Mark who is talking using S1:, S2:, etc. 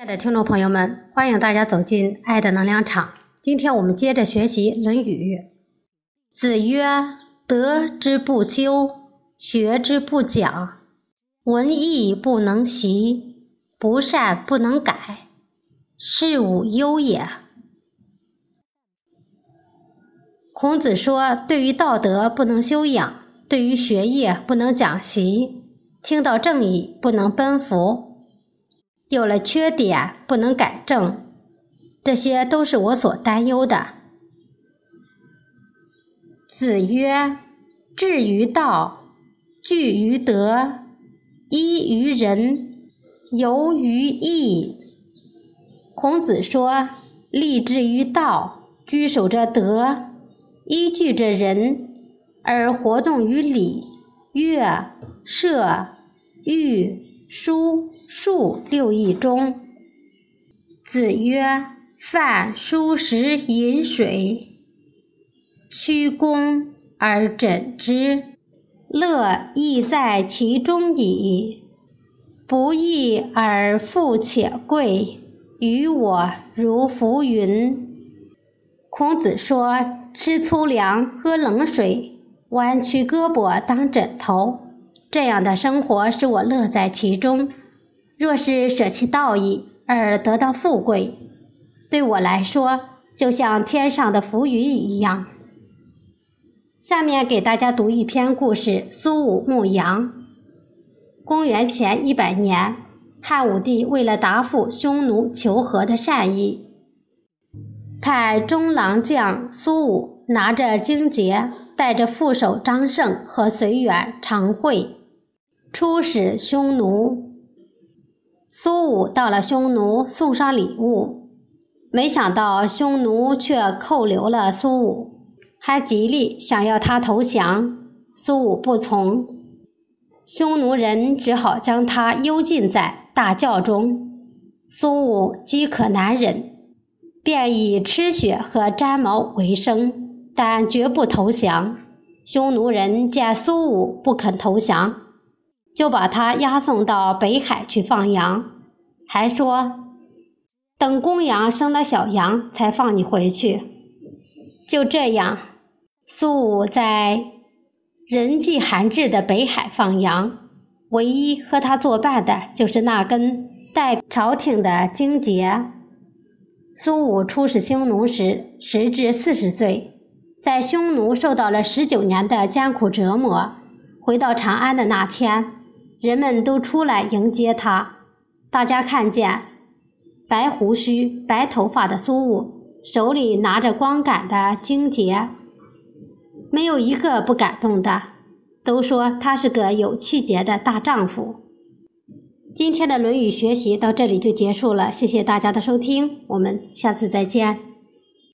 S1: 亲爱的听众朋友们，欢迎大家走进爱的能量场。今天我们接着学习《论语》。子曰：“德之不修，学之不讲，文艺不能习，不善不能改，是吾忧也。”孔子说：“对于道德不能修养，对于学业不能讲习，听到正义不能奔赴。”有了缺点不能改正，这些都是我所担忧的。子曰：“志于道，据于德，依于仁，游于义。”孔子说：“立志于道，居守着德，依据着仁，而活动于礼、乐、射、御、书。”数六艺中，子曰：“饭、疏、食、饮、水，曲肱而枕之，乐亦在其中矣。不义而富且贵，于我如浮云。”孔子说：“吃粗粮，喝冷水，弯曲胳膊当枕头，这样的生活使我乐在其中。”若是舍弃道义而得到富贵，对我来说就像天上的浮云一样。下面给大家读一篇故事：苏武牧羊。公元前一百年，汉武帝为了答复匈奴求和的善意，派中郎将苏武拿着荆节，带着副手张胜和随员常惠，出使匈奴。苏武到了匈奴，送上礼物，没想到匈奴却扣留了苏武，还极力想要他投降。苏武不从，匈奴人只好将他幽禁在大窖中。苏武饥渴难忍，便以吃血和粘毛为生，但绝不投降。匈奴人见苏武不肯投降。就把他押送到北海去放羊，还说等公羊生了小羊才放你回去。就这样，苏武在人迹罕至的北海放羊，唯一和他作伴的就是那根代朝廷的荆节。苏武出使匈奴时，时至四十岁，在匈奴受到了十九年的艰苦折磨。回到长安的那天。人们都出来迎接他。大家看见白胡须、白头发的苏武，手里拿着光杆的荆节，没有一个不感动的，都说他是个有气节的大丈夫。今天的《论语》学习到这里就结束了，谢谢大家的收听，我们下次再见。